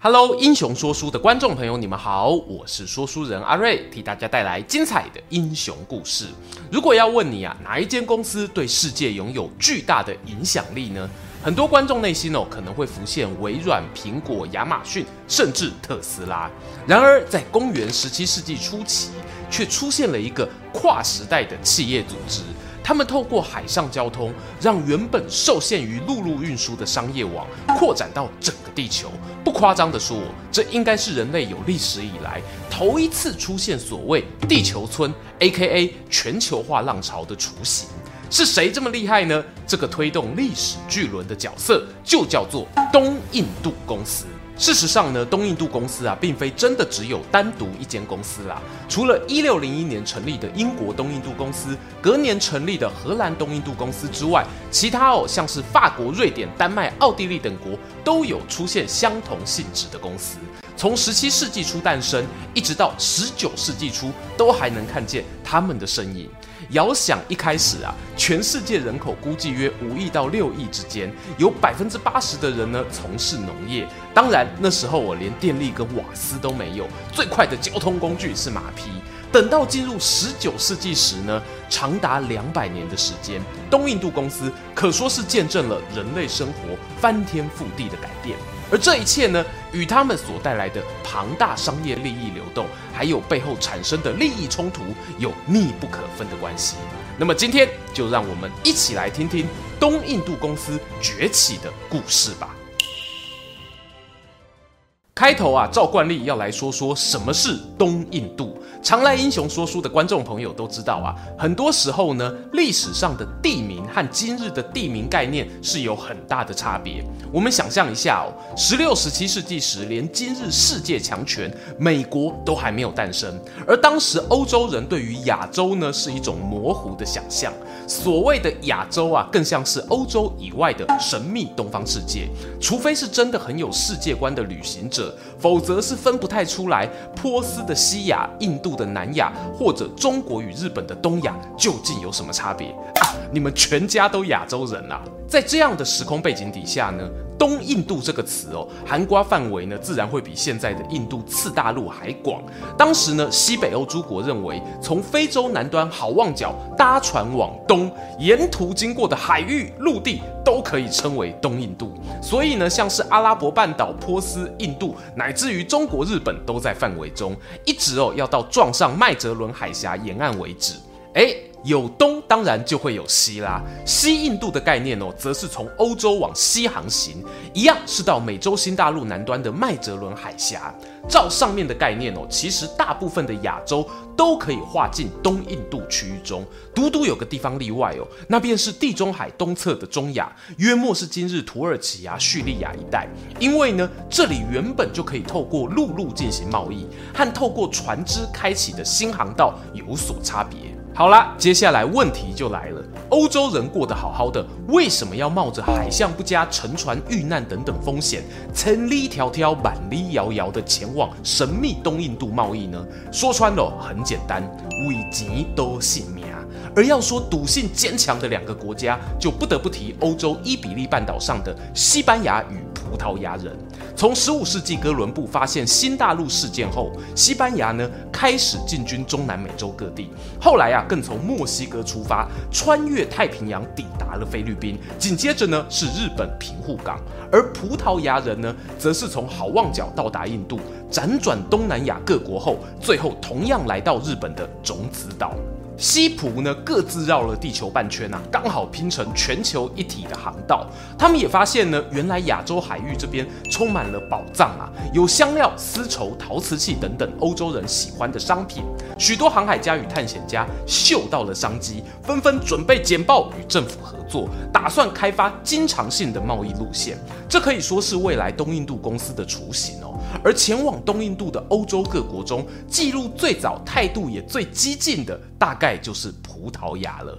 Hello，英雄说书的观众朋友，你们好，我是说书人阿瑞，替大家带来精彩的英雄故事。如果要问你啊，哪一间公司对世界拥有巨大的影响力呢？很多观众内心哦，可能会浮现微软、苹果、亚马逊，甚至特斯拉。然而，在公元十七世纪初期，却出现了一个跨时代的企业组织。他们透过海上交通，让原本受限于陆路运输的商业网扩展到整个地球。不夸张地说，这应该是人类有历史以来头一次出现所谓“地球村 ”（A.K.A. 全球化浪潮）的雏形。是谁这么厉害呢？这个推动历史巨轮的角色，就叫做东印度公司。事实上呢，东印度公司啊，并非真的只有单独一间公司啦。除了一六零一年成立的英国东印度公司，隔年成立的荷兰东印度公司之外，其他哦，像是法国、瑞典、丹麦、奥地利等国，都有出现相同性质的公司。从十七世纪初诞生，一直到十九世纪初，都还能看见他们的身影。遥想一开始啊，全世界人口估计约五亿到六亿之间，有百分之八十的人呢从事农业。当然那时候我连电力跟瓦斯都没有，最快的交通工具是马匹。等到进入十九世纪时呢，长达两百年的时间，东印度公司可说是见证了人类生活翻天覆地的改变。而这一切呢，与他们所带来的庞大商业利益流动，还有背后产生的利益冲突，有密不可分的关系。那么今天就让我们一起来听听东印度公司崛起的故事吧。开头啊，照惯例要来说说什么是东印度。常来英雄说书的观众朋友都知道啊，很多时候呢，历史上的地名和今日的地名概念是有很大的差别。我们想象一下哦，十六、十七世纪时，连今日世界强权美国都还没有诞生，而当时欧洲人对于亚洲呢是一种模糊的想象，所谓的亚洲啊，更像是欧洲以外的神秘东方世界。除非是真的很有世界观的旅行者，否则是分不太出来波斯的西亚、印度的南亚，或者中国与日本的东亚究竟有什么差别啊？你们全家都亚洲人啊！在这样的时空背景底下呢，东印度这个词哦，涵盖范围呢，自然会比现在的印度次大陆还广。当时呢，西北欧诸国认为，从非洲南端好望角搭船往东，沿途经过的海域、陆地都可以称为东印度。所以呢，像是阿拉伯半岛、波斯、印度，乃至于中国、日本，都在范围中，一直哦要到撞上麦哲伦海峡沿岸为止。哎。有东，当然就会有西啦。西印度的概念哦，则是从欧洲往西航行，一样是到美洲新大陆南端的麦哲伦海峡。照上面的概念哦，其实大部分的亚洲都可以划进东印度区域中，独独有个地方例外哦，那便是地中海东侧的中亚，约莫是今日土耳其啊、叙利亚一带。因为呢，这里原本就可以透过陆路进行贸易，和透过船只开启的新航道有所差别。好啦，接下来问题就来了。欧洲人过得好好的，为什么要冒着海象不佳、沉船遇难等等风险，千里迢迢、万里遥遥的前往神秘东印度贸易呢？说穿了，很简单，为钱多性命。而要说赌性坚强的两个国家，就不得不提欧洲伊比利半岛上的西班牙与葡萄牙人。从十五世纪哥伦布发现新大陆事件后，西班牙呢开始进军中南美洲各地，后来啊更从墨西哥出发，穿越太平洋抵达了菲律宾，紧接着呢是日本平户港，而葡萄牙人呢则是从好望角到达印度，辗转东南亚各国后，最后同样来到日本的种子岛。西葡呢，各自绕了地球半圈啊，刚好拼成全球一体的航道。他们也发现呢，原来亚洲海域这边充满了宝藏啊，有香料、丝绸、陶瓷器等等欧洲人喜欢的商品。许多航海家与探险家嗅到了商机，纷纷准备简报与政府合作，打算开发经常性的贸易路线。这可以说是未来东印度公司的雏形哦。而前往东印度的欧洲各国中，记录最早、态度也最激进的，大概就是葡萄牙了。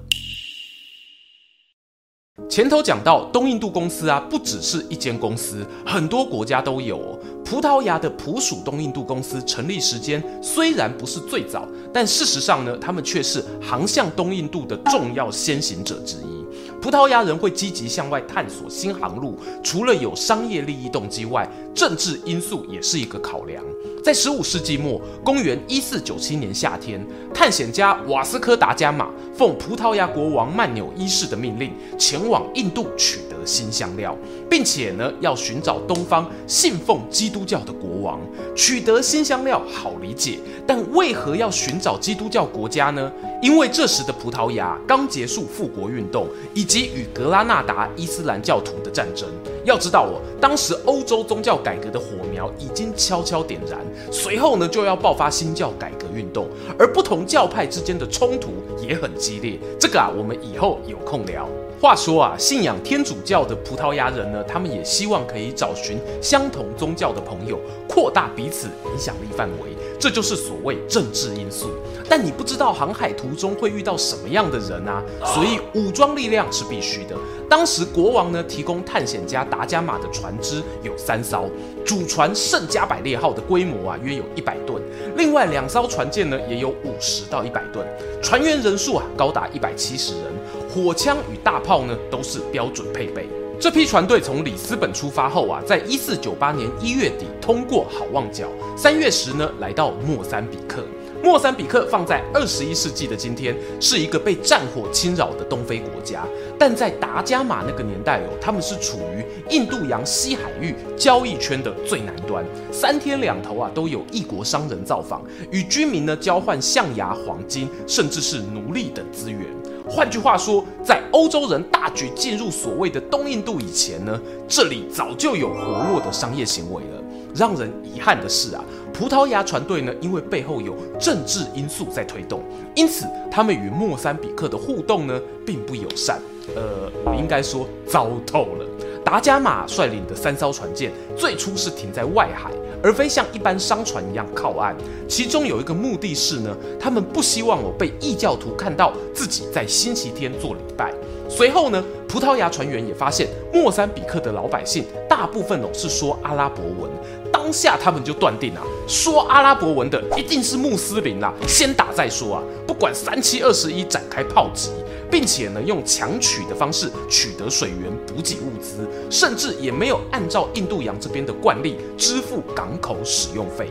前头讲到东印度公司啊，不只是一间公司，很多国家都有。葡萄牙的普属东印度公司成立时间虽然不是最早，但事实上呢，他们却是航向东印度的重要先行者之一。葡萄牙人会积极向外探索新航路，除了有商业利益动机外，政治因素也是一个考量。在十五世纪末，公元一四九七年夏天，探险家瓦斯科·达伽马奉葡萄牙国王曼纽一世的命令，前往印度取得新香料，并且呢，要寻找东方信奉基督教的国王。取得新香料好理解，但为何要寻找基督教国家呢？因为这时的葡萄牙刚结束复国运动，以及与格拉纳达伊斯兰教徒的战争。要知道哦，当时欧洲宗教改改革的火苗已经悄悄点燃，随后呢，就要爆发新教改革运动，而不同教派之间的冲突也很激烈。这个啊，我们以后有空聊。话说啊，信仰天主教的葡萄牙人呢，他们也希望可以找寻相同宗教的朋友，扩大彼此影响力范围。这就是所谓政治因素。但你不知道航海途中会遇到什么样的人啊，所以武装力量是必须的。当时国王呢，提供探险家达伽马的船只有三艘，主船圣加百列号的规模啊约有一百吨，另外两艘船舰呢也有五十到一百吨，船员人数啊高达一百七十人。火枪与大炮呢都是标准配备。这批船队从里斯本出发后啊，在一四九八年一月底通过好望角，三月时呢来到莫桑比克。莫桑比克放在二十一世纪的今天，是一个被战火侵扰的东非国家，但在达伽马那个年代哦，他们是处于印度洋西海域交易圈的最南端，三天两头啊都有异国商人造访，与居民呢交换象牙、黄金，甚至是奴隶等资源。换句话说，在欧洲人大举进入所谓的东印度以前呢，这里早就有活络的商业行为了。让人遗憾的是啊，葡萄牙船队呢，因为背后有政治因素在推动，因此他们与莫三比克的互动呢，并不友善。呃，我应该说糟透了。达伽马率领的三艘船舰最初是停在外海。而非像一般商船一样靠岸，其中有一个目的是呢，他们不希望我被异教徒看到自己在星期天做礼拜。随后呢，葡萄牙船员也发现莫桑比克的老百姓大部分哦是说阿拉伯文，当下他们就断定啊，说阿拉伯文的一定是穆斯林啦，先打再说啊，不管三七二十一展开炮击。并且呢，用强取的方式取得水源、补给物资，甚至也没有按照印度洋这边的惯例支付港口使用费。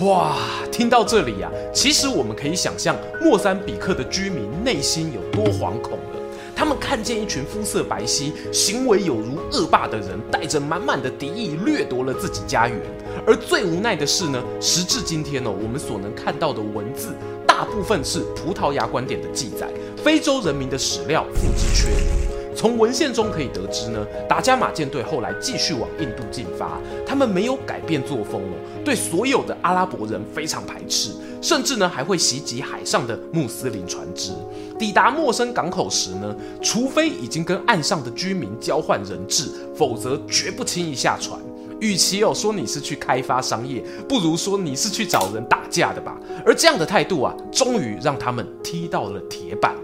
哇，听到这里呀、啊，其实我们可以想象莫桑比克的居民内心有多惶恐了。他们看见一群肤色白皙、行为有如恶霸的人，带着满满的敌意掠夺了自己家园。而最无奈的是呢，时至今天呢、哦，我们所能看到的文字。大部分是葡萄牙观点的记载，非洲人民的史料付之阙如。从文献中可以得知呢，达伽马舰队后来继续往印度进发，他们没有改变作风哦，对所有的阿拉伯人非常排斥，甚至呢还会袭击海上的穆斯林船只。抵达陌生港口时呢，除非已经跟岸上的居民交换人质，否则绝不轻易下船。与其有说你是去开发商业，不如说你是去找人打架的吧。而这样的态度啊，终于让他们踢到了铁板。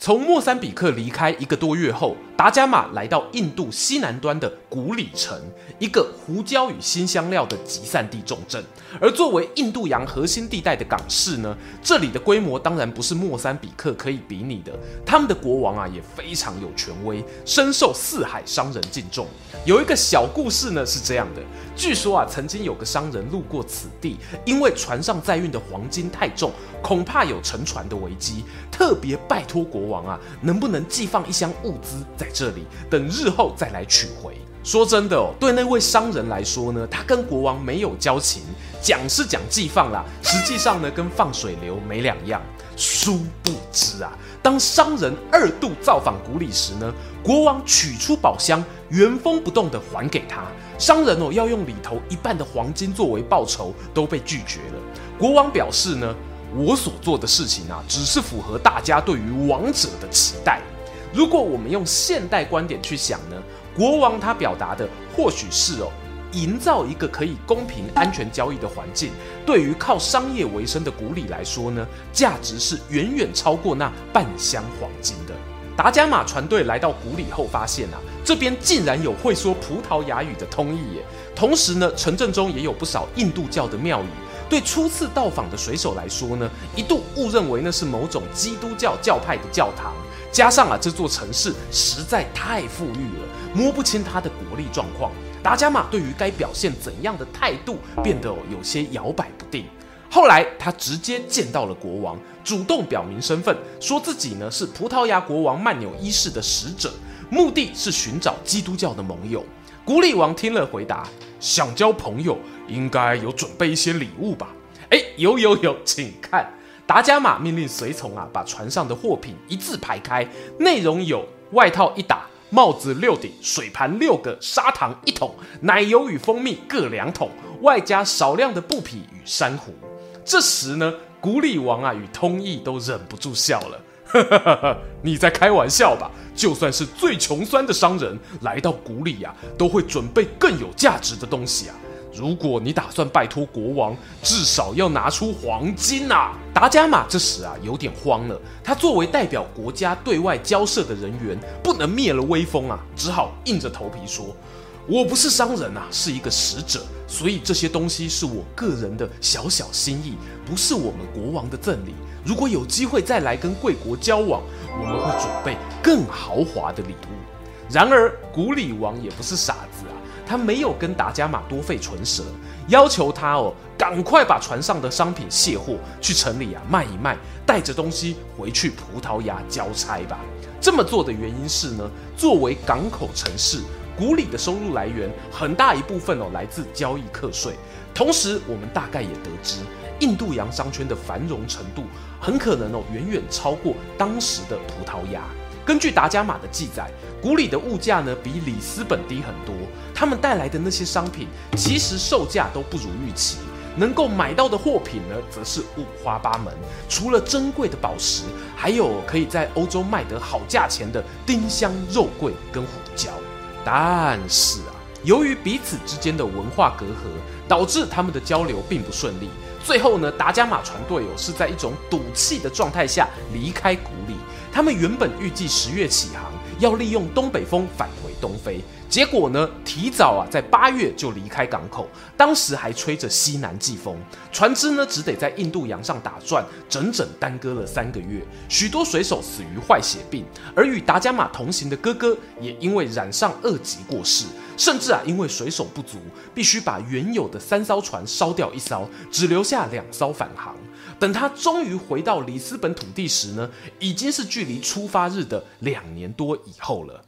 从莫桑比克离开一个多月后，达伽马来到印度西南端的古里城，一个胡椒与辛香料的集散地重镇。而作为印度洋核心地带的港市呢，这里的规模当然不是莫桑比克可以比拟的。他们的国王啊也非常有权威，深受四海商人敬重。有一个小故事呢是这样的：据说啊，曾经有个商人路过此地，因为船上载运的黄金太重，恐怕有沉船的危机，特别拜托国王啊，能不能寄放一箱物资在。这里等日后再来取回。说真的哦，对那位商人来说呢，他跟国王没有交情，讲是讲寄放啦，实际上呢跟放水流没两样。殊不知啊，当商人二度造访古里时呢，国王取出宝箱，原封不动的还给他。商人哦要用里头一半的黄金作为报酬，都被拒绝了。国王表示呢，我所做的事情啊，只是符合大家对于王者的期待。如果我们用现代观点去想呢，国王他表达的或许是哦，营造一个可以公平安全交易的环境，对于靠商业为生的古里来说呢，价值是远远超过那半箱黄金的。达伽马船队来到古里后，发现啊，这边竟然有会说葡萄牙语的通译耶。同时呢，城镇中也有不少印度教的庙宇。对初次到访的水手来说呢，一度误认为那是某种基督教教派的教堂。加上啊，这座城市实在太富裕了，摸不清它的国力状况。达伽马对于该表现怎样的态度，变得有些摇摆不定。后来，他直接见到了国王，主动表明身份，说自己呢是葡萄牙国王曼纽一世的使者，目的是寻找基督教的盟友。古里王听了，回答：“想交朋友，应该有准备一些礼物吧？”哎，有有有，请看。达伽马命令随从啊，把船上的货品一字排开，内容有外套一打。帽子六顶，水盘六个，砂糖一桶，奶油与蜂蜜各两桶，外加少量的布匹与珊瑚。这时呢，古里王啊与通译都忍不住笑了，呵呵呵呵，你在开玩笑吧？就算是最穷酸的商人来到古里呀、啊，都会准备更有价值的东西啊。如果你打算拜托国王，至少要拿出黄金啊！达伽马这时啊有点慌了，他作为代表国家对外交涉的人员，不能灭了威风啊，只好硬着头皮说：“我不是商人啊，是一个使者，所以这些东西是我个人的小小心意，不是我们国王的赠礼。如果有机会再来跟贵国交往，我们会准备更豪华的礼物。”然而古里王也不是傻。他没有跟达伽马多费唇舌，要求他哦，赶快把船上的商品卸货，去城里啊卖一卖，带着东西回去葡萄牙交差吧。这么做的原因是呢，作为港口城市，古里的收入来源很大一部分哦来自交易课税。同时，我们大概也得知，印度洋商圈的繁荣程度很可能哦远远超过当时的葡萄牙。根据达伽马的记载，古里的物价呢比里斯本低很多，他们带来的那些商品其实售价都不如预期，能够买到的货品呢则是五花八门，除了珍贵的宝石，还有可以在欧洲卖得好价钱的丁香、肉桂跟胡椒。但是啊，由于彼此之间的文化隔阂，导致他们的交流并不顺利。最后呢，达伽马船队哦是在一种赌气的状态下离开古里。他们原本预计十月起航，要利用东北风返回东非。结果呢，提早啊在八月就离开港口，当时还吹着西南季风，船只呢只得在印度洋上打转，整整耽搁了三个月。许多水手死于坏血病，而与达伽马同行的哥哥也因为染上恶疾过世。甚至啊，因为水手不足，必须把原有的三艘船烧掉一艘，只留下两艘返航。等他终于回到里斯本土地时呢，已经是距离出发日的两年多以后了。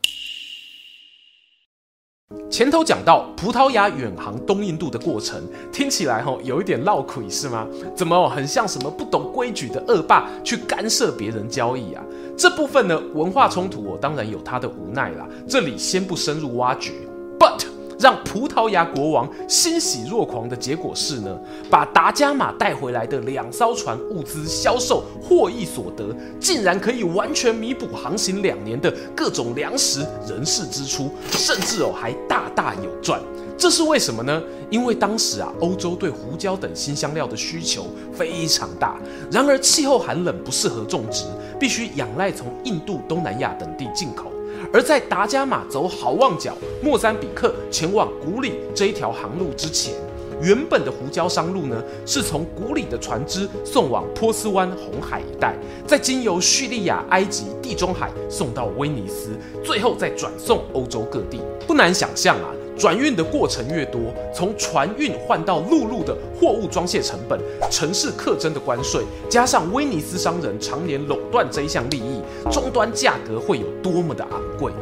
前头讲到葡萄牙远航东印度的过程，听起来吼有一点绕口是吗？怎么很像什么不懂规矩的恶霸去干涉别人交易啊？这部分呢，文化冲突我当然有他的无奈啦，这里先不深入挖掘。But 让葡萄牙国王欣喜若狂的结果是呢，把达伽马带回来的两艘船物资销售获益所得，竟然可以完全弥补航行两年的各种粮食、人事支出，甚至哦还大大有赚。这是为什么呢？因为当时啊，欧洲对胡椒等新香料的需求非常大，然而气候寒冷，不适合种植，必须仰赖从印度、东南亚等地进口。而在达伽马走好望角、莫桑比克前往古里这一条航路之前，原本的胡椒商路呢，是从古里的船只送往波斯湾、红海一带，再经由叙利亚、埃及、地中海送到威尼斯，最后再转送欧洲各地。不难想象啊。转运的过程越多，从船运换到陆路的货物装卸成本、城市课征的关税，加上威尼斯商人常年垄断这一项利益，终端价格会有多么的昂贵？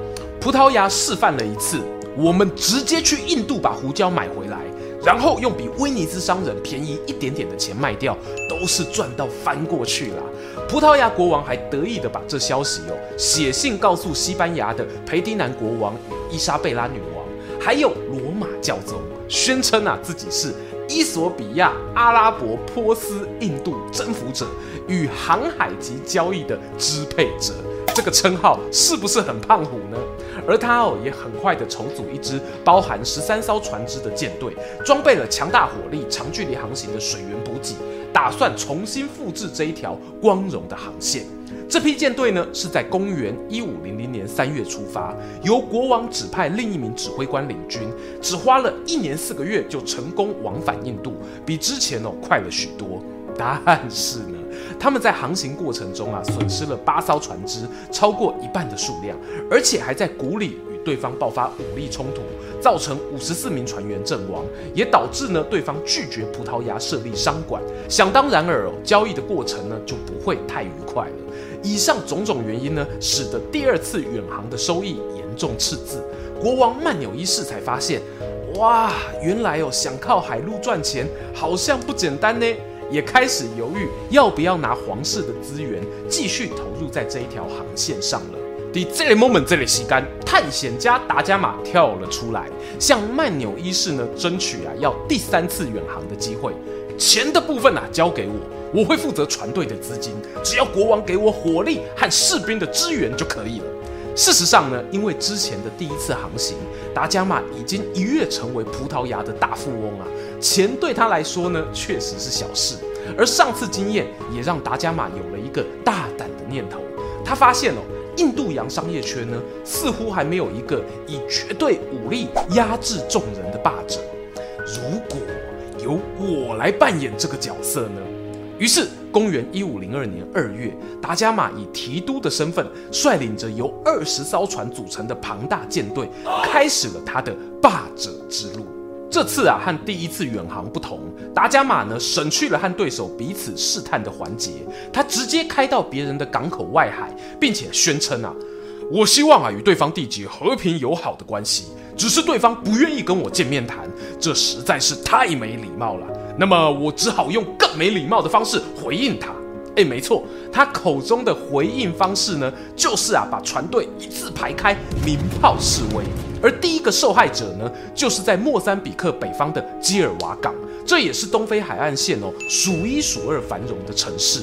葡萄牙示范了一次，我们直接去印度把胡椒买回来，然后用比威尼斯商人便宜一点点的钱卖掉，都是赚到翻过去了。葡萄牙国王还得意的把这消息哦写信告诉西班牙的裴迪南国王与伊莎贝拉女王。还有罗马教宗宣称啊自己是伊索比亚、阿拉伯、波斯、印度征服者与航海及交易的支配者，这个称号是不是很胖虎呢？而他哦也很快的重组一支包含十三艘船只的舰队，装备了强大火力、长距离航行的水源补给，打算重新复制这一条光荣的航线。这批舰队呢是在公元一五零零年三月出发，由国王指派另一名指挥官领军，只花了一年四个月就成功往返印度，比之前哦快了许多。但是呢，他们在航行过程中啊损失了八艘船只，超过一半的数量，而且还在古里与对方爆发武力冲突。造成五十四名船员阵亡，也导致呢对方拒绝葡萄牙设立商馆。想当然尔哦，交易的过程呢就不会太愉快了。以上种种原因呢，使得第二次远航的收益严重赤字。国王曼纽一世才发现，哇，原来哦想靠海路赚钱好像不简单呢，也开始犹豫要不要拿皇室的资源继续投入在这一条航线上了。在这个 moment，这里时间，探险家达伽马跳了出来，向曼纽一世呢争取啊要第三次远航的机会。钱的部分啊交给我，我会负责船队的资金，只要国王给我火力和士兵的支援就可以了。事实上呢，因为之前的第一次航行，达伽马已经一跃成为葡萄牙的大富翁啊，钱对他来说呢确实是小事。而上次经验也让达伽马有了一个大胆的念头，他发现哦。印度洋商业圈呢，似乎还没有一个以绝对武力压制众人的霸者。如果由我来扮演这个角色呢？于是，公元一五零二年二月，达伽马以提督的身份，率领着由二十艘船组成的庞大舰队，开始了他的霸者之路。这次啊，和第一次远航不同，达伽马呢省去了和对手彼此试探的环节，他直接开到别人的港口外海，并且宣称啊，我希望啊与对方缔结和平友好的关系，只是对方不愿意跟我见面谈，这实在是太没礼貌了。那么我只好用更没礼貌的方式回应他。哎，没错，他口中的回应方式呢，就是啊把船队一字排开，鸣炮示威。而第一个受害者呢，就是在莫桑比克北方的基尔瓦港，这也是东非海岸线哦数一数二繁荣的城市。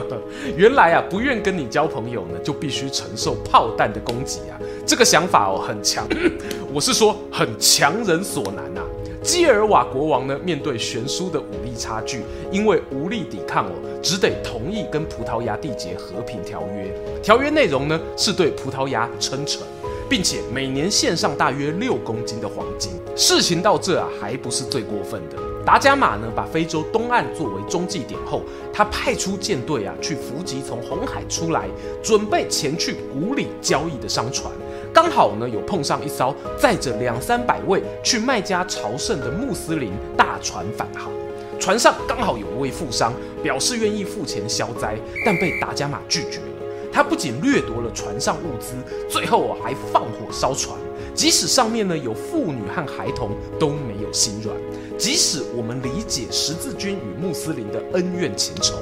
原来啊，不愿跟你交朋友呢，就必须承受炮弹的攻击啊，这个想法哦很强，我是说很强人所难呐、啊。基尔瓦国王呢，面对悬殊的武力差距，因为无力抵抗哦，只得同意跟葡萄牙缔结和平条约。条约内容呢，是对葡萄牙称臣。并且每年献上大约六公斤的黄金。事情到这啊，还不是最过分的。达伽马呢，把非洲东岸作为中继点后，他派出舰队啊，去伏击从红海出来，准备前去古里交易的商船。刚好呢，有碰上一艘载着两三百位去麦加朝圣的穆斯林大船返航，船上刚好有一位富商表示愿意付钱消灾，但被达伽马拒绝了。他不仅掠夺了船上物资，最后还放火烧船。即使上面呢有妇女和孩童，都没有心软。即使我们理解十字军与穆斯林的恩怨情仇，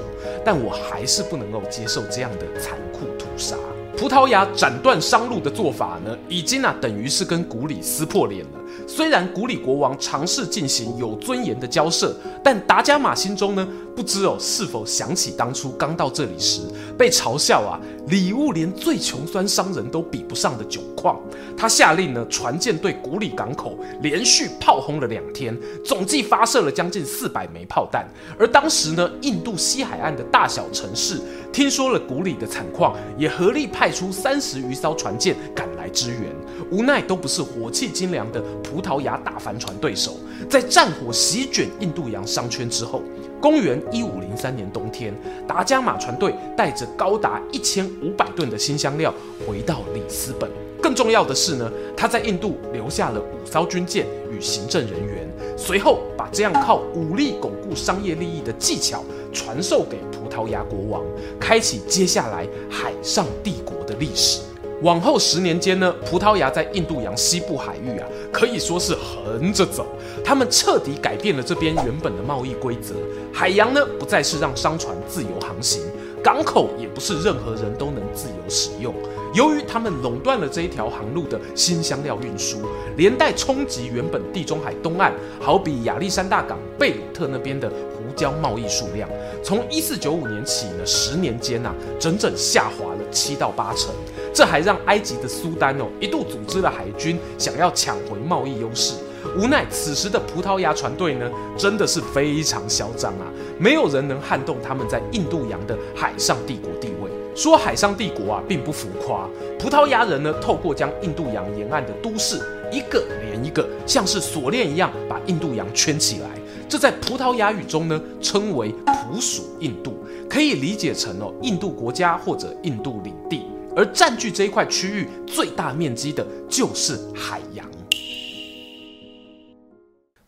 但我还是不能够接受这样的残酷屠杀。葡萄牙斩断商路的做法呢，已经啊等于是跟古里撕破脸了。虽然古里国王尝试进行有尊严的交涉，但达伽马心中呢，不知哦是否想起当初刚到这里时被嘲笑啊，礼物连最穷酸商人都比不上的酒矿。他下令呢，船舰对古里港口连续炮轰了两天，总计发射了将近四百枚炮弹。而当时呢，印度西海岸的大小城市听说了古里的惨况，也合力派出三十余艘船舰赶支援。无奈都不是火气精良的葡萄牙大帆船对手，在战火席卷印度洋商圈之后，公元一五零三年冬天，达伽马船队带着高达一千五百吨的新香料回到里斯本。更重要的是呢，他在印度留下了五艘军舰与行政人员，随后把这样靠武力巩固商业利益的技巧传授给葡萄牙国王，开启接下来海上帝国的历史。往后十年间呢，葡萄牙在印度洋西部海域啊，可以说是横着走。他们彻底改变了这边原本的贸易规则，海洋呢不再是让商船自由航行，港口也不是任何人都能自由使用。由于他们垄断了这一条航路的新香料运输，连带冲击原本地中海东岸，好比亚历山大港、贝鲁特那边的交贸易数量，从一四九五年起呢，十年间呐、啊，整整下滑了七到八成。这还让埃及的苏丹哦一度组织了海军，想要抢回贸易优势。无奈此时的葡萄牙船队呢，真的是非常嚣张啊，没有人能撼动他们在印度洋的海上帝国地位。说海上帝国啊，并不浮夸。葡萄牙人呢，透过将印度洋沿岸的都市一个连一个，像是锁链一样把印度洋圈起来。这在葡萄牙语中呢，称为普属印度，可以理解成哦，印度国家或者印度领地。而占据这一块区域最大面积的就是海洋。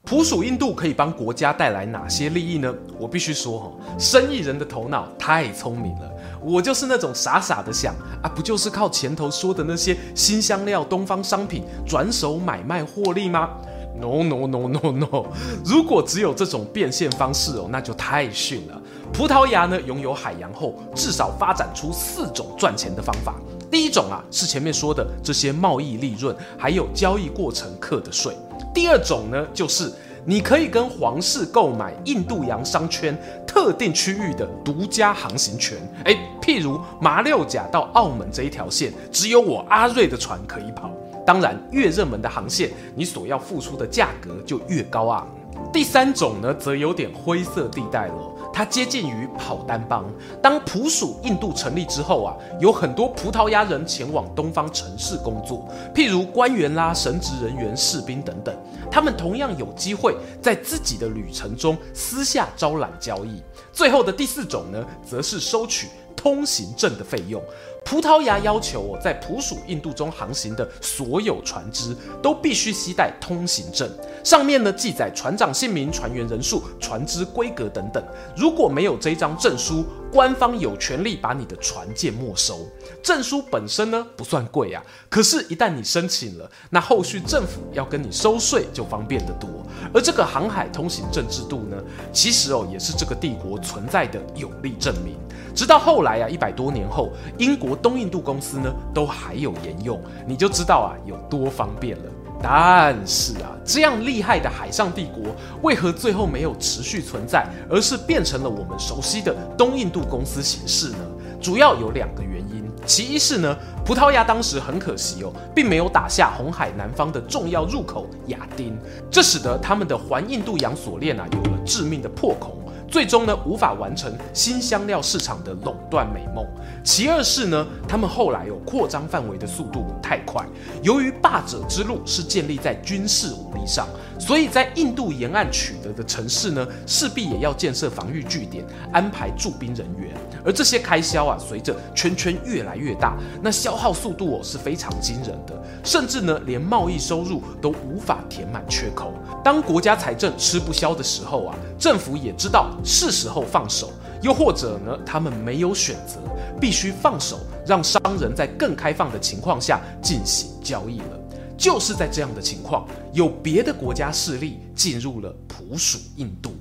普属印度可以帮国家带来哪些利益呢？我必须说哈，生意人的头脑太聪明了。我就是那种傻傻的想啊，不就是靠前头说的那些新香料、东方商品转手买卖获利吗？No no no no no！如果只有这种变现方式哦，那就太逊了。葡萄牙呢，拥有海洋后，至少发展出四种赚钱的方法。第一种啊，是前面说的这些贸易利润，还有交易过程课的税。第二种呢，就是你可以跟皇室购买印度洋商圈特定区域的独家航行权。诶，譬如马六甲到澳门这一条线，只有我阿瑞的船可以跑。当然，越热门的航线，你所要付出的价格就越高昂。第三种呢，则有点灰色地带了。它接近于跑单帮。当普属印度成立之后啊，有很多葡萄牙人前往东方城市工作，譬如官员啦、神职人员、士兵等等。他们同样有机会在自己的旅程中私下招揽交易。最后的第四种呢，则是收取通行证的费用。葡萄牙要求在普属印度中航行的所有船只都必须携带通行证，上面呢记载船长姓名、船员人数、船只规格等等。如果没有这张证书，官方有权利把你的船舰没收。证书本身呢不算贵啊，可是，一旦你申请了，那后续政府要跟你收税就方便得多。而这个航海通行证制度呢，其实哦也是这个帝国存在的有力证明。直到后来啊，一百多年后，英国东印度公司呢都还有沿用，你就知道啊有多方便了。但是啊，这样厉害的海上帝国，为何最后没有持续存在，而是变成了我们熟悉的东印度公司形式呢？主要有两个原因。其一是呢，葡萄牙当时很可惜哦，并没有打下红海南方的重要入口亚丁，这使得他们的环印度洋锁链啊有了致命的破口。最终呢，无法完成新香料市场的垄断美梦。其二是呢，他们后来有扩张范围的速度太快。由于霸者之路是建立在军事武力上，所以在印度沿岸取得的城市呢，势必也要建设防御据点，安排驻兵人员。而这些开销啊，随着圈圈越来越大，那消耗速度哦是非常惊人的，甚至呢，连贸易收入都无法填满缺口。当国家财政吃不消的时候啊，政府也知道是时候放手，又或者呢，他们没有选择，必须放手，让商人在更开放的情况下进行交易了。就是在这样的情况，有别的国家势力进入了普属印度。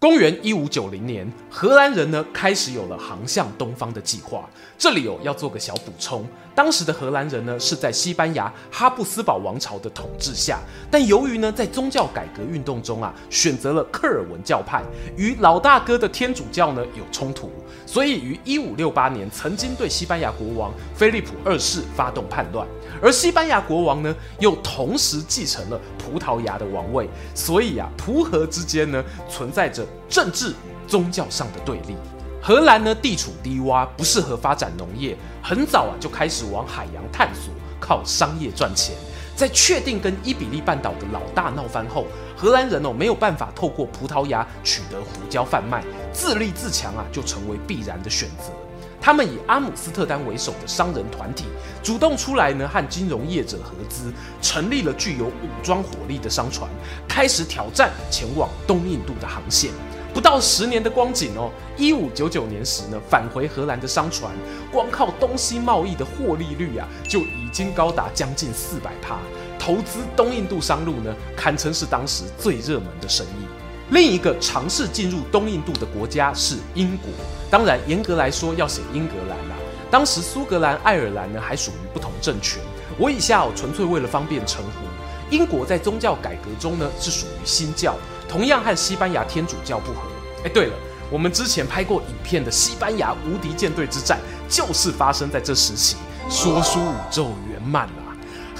公元一五九零年，荷兰人呢开始有了航向东方的计划。这里哦要做个小补充，当时的荷兰人呢是在西班牙哈布斯堡王朝的统治下，但由于呢在宗教改革运动中啊选择了科尔文教派，与老大哥的天主教呢有冲突，所以于一五六八年曾经对西班牙国王菲利普二世发动叛乱。而西班牙国王呢，又同时继承了葡萄牙的王位，所以啊，葡荷之间呢，存在着政治与宗教上的对立。荷兰呢，地处低洼，不适合发展农业，很早啊就开始往海洋探索，靠商业赚钱。在确定跟伊比利半岛的老大闹翻后，荷兰人哦没有办法透过葡萄牙取得胡椒贩卖，自立自强啊，就成为必然的选择。他们以阿姆斯特丹为首的商人团体主动出来呢，和金融业者合资，成立了具有武装火力的商船，开始挑战前往东印度的航线。不到十年的光景哦，一五九九年时呢，返回荷兰的商船，光靠东西贸易的获利率啊，就已经高达将近四百趴。投资东印度商路呢，堪称是当时最热门的生意。另一个尝试进入东印度的国家是英国，当然严格来说要写英格兰啦。当时苏格兰、爱尔兰呢还属于不同政权。我以下哦纯粹为了方便称呼。英国在宗教改革中呢是属于新教，同样和西班牙天主教不合。哎，对了，我们之前拍过影片的西班牙无敌舰队之战就是发生在这时期，说书宇宙圆满了。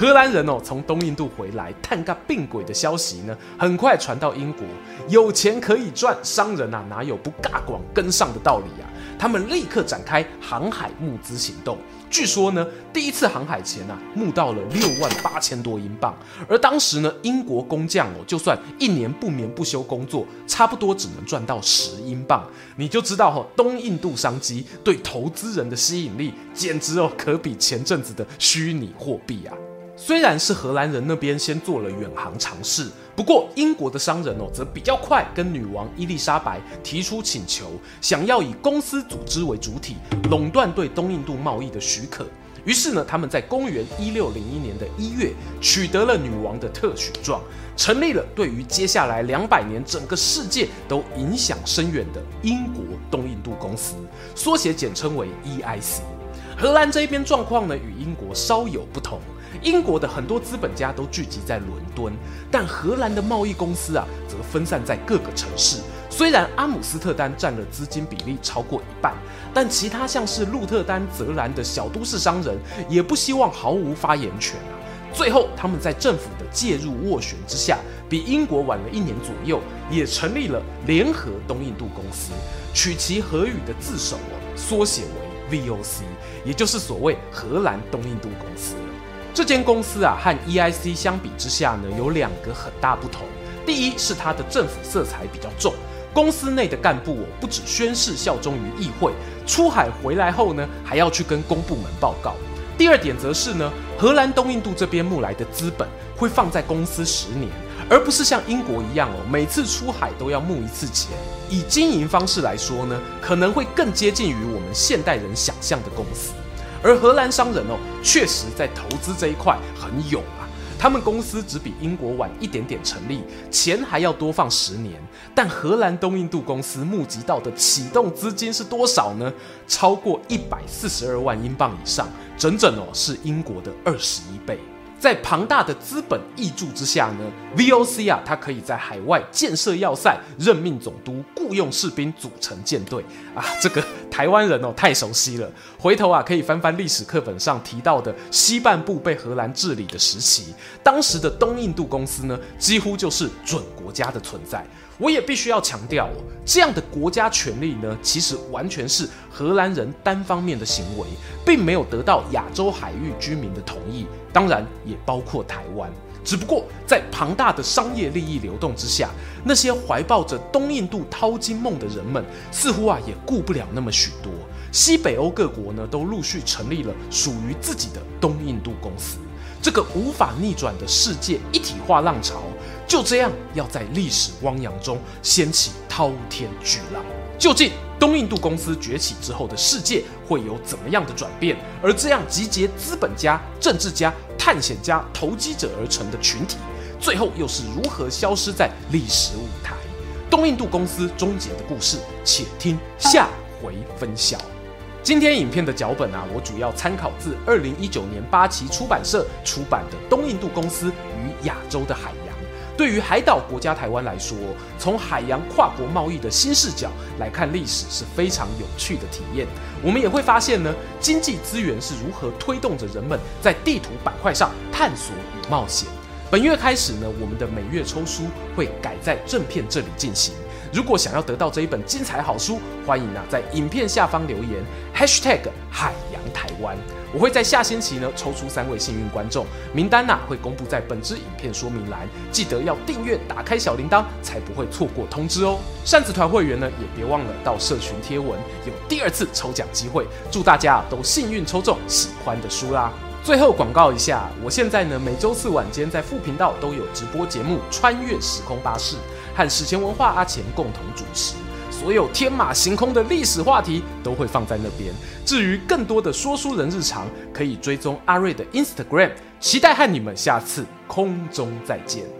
荷兰人哦，从东印度回来探个病鬼的消息呢，很快传到英国。有钱可以赚，商人啊哪有不尬广跟上的道理啊？他们立刻展开航海募资行动。据说呢，第一次航海前啊，募到了六万八千多英镑。而当时呢，英国工匠哦，就算一年不眠不休工作，差不多只能赚到十英镑。你就知道哈，东印度商机对投资人的吸引力，简直哦，可比前阵子的虚拟货币啊。虽然是荷兰人那边先做了远航尝试，不过英国的商人哦，则比较快跟女王伊丽莎白提出请求，想要以公司组织为主体，垄断对东印度贸易的许可。于是呢，他们在公元一六零一年的一月取得了女王的特许状，成立了对于接下来两百年整个世界都影响深远的英国东印度公司，缩写简称为 EIC。荷兰这一边状况呢，与英国稍有不同。英国的很多资本家都聚集在伦敦，但荷兰的贸易公司啊，则分散在各个城市。虽然阿姆斯特丹占了资金比例超过一半，但其他像是鹿特丹、泽兰的小都市商人也不希望毫无发言权啊。最后，他们在政府的介入斡旋之下，比英国晚了一年左右，也成立了联合东印度公司，取其荷语的字首哦，缩写为 VOC，也就是所谓荷兰东印度公司。这间公司啊，和 EIC 相比之下呢，有两个很大不同。第一是它的政府色彩比较重，公司内的干部哦，不只宣誓效忠于议会，出海回来后呢，还要去跟公部门报告。第二点则是呢，荷兰东印度这边募来的资本会放在公司十年，而不是像英国一样哦，每次出海都要募一次钱。以经营方式来说呢，可能会更接近于我们现代人想象的公司。而荷兰商人哦，确实在投资这一块很勇啊。他们公司只比英国晚一点点成立，钱还要多放十年。但荷兰东印度公司募集到的启动资金是多少呢？超过一百四十二万英镑以上，整整哦是英国的二十一倍。在庞大的资本挹注之下呢，VOC 啊，它可以在海外建设要塞、任命总督、雇佣士兵、组成舰队啊。这个台湾人哦太熟悉了，回头啊可以翻翻历史课本上提到的西半部被荷兰治理的时期，当时的东印度公司呢，几乎就是准国家的存在。我也必须要强调，这样的国家权力呢，其实完全是荷兰人单方面的行为，并没有得到亚洲海域居民的同意，当然也包括台湾。只不过在庞大的商业利益流动之下，那些怀抱着东印度淘金梦的人们，似乎啊也顾不了那么许多。西北欧各国呢，都陆续成立了属于自己的东印度公司。这个无法逆转的世界一体化浪潮，就这样要在历史汪洋中掀起滔天巨浪。究竟东印度公司崛起之后的世界会有怎么样的转变？而这样集结资本家、政治家、探险家、投机者而成的群体，最后又是如何消失在历史舞台？东印度公司终结的故事，且听下回分晓。今天影片的脚本啊，我主要参考自二零一九年八旗出版社出版的《东印度公司与亚洲的海洋》。对于海岛国家台湾来说，从海洋跨国贸易的新视角来看历史是非常有趣的体验。我们也会发现呢，经济资源是如何推动着人们在地图板块上探索与冒险。本月开始呢，我们的每月抽书会改在正片这里进行。如果想要得到这一本精彩好书，欢迎啊在影片下方留言 #hashtag 海洋台湾，我会在下星期呢抽出三位幸运观众，名单呐会公布在本支影片说明栏，记得要订阅打开小铃铛，才不会错过通知哦。扇子团会员呢也别忘了到社群贴文，有第二次抽奖机会，祝大家都幸运抽中喜欢的书啦！最后广告一下，我现在呢每周四晚间在副频道都有直播节目《穿越时空巴士》。和史前文化阿钱共同主持，所有天马行空的历史话题都会放在那边。至于更多的说书人日常，可以追踪阿瑞的 Instagram。期待和你们下次空中再见。